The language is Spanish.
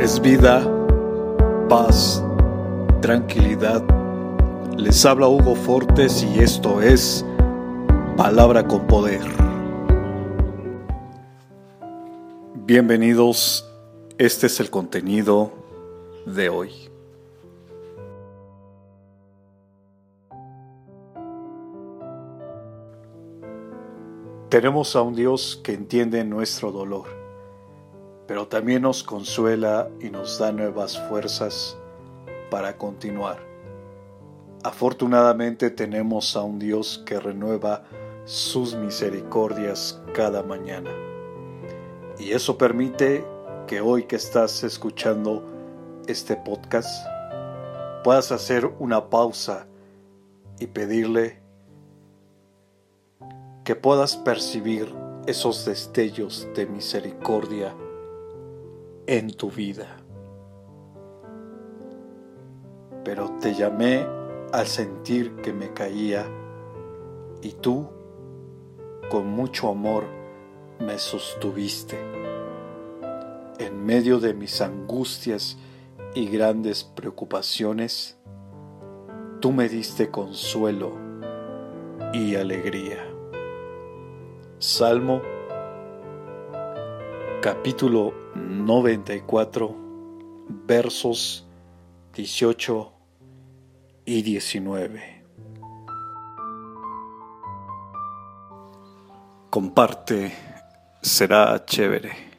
es vida, paz, tranquilidad. Les habla Hugo Fortes y esto es Palabra con Poder. Bienvenidos, este es el contenido de hoy. Tenemos a un Dios que entiende nuestro dolor pero también nos consuela y nos da nuevas fuerzas para continuar. Afortunadamente tenemos a un Dios que renueva sus misericordias cada mañana. Y eso permite que hoy que estás escuchando este podcast puedas hacer una pausa y pedirle que puedas percibir esos destellos de misericordia en tu vida. Pero te llamé al sentir que me caía y tú, con mucho amor, me sostuviste. En medio de mis angustias y grandes preocupaciones, tú me diste consuelo y alegría. Salmo capítulo 94, versos 18 y 19. Comparte, será chévere.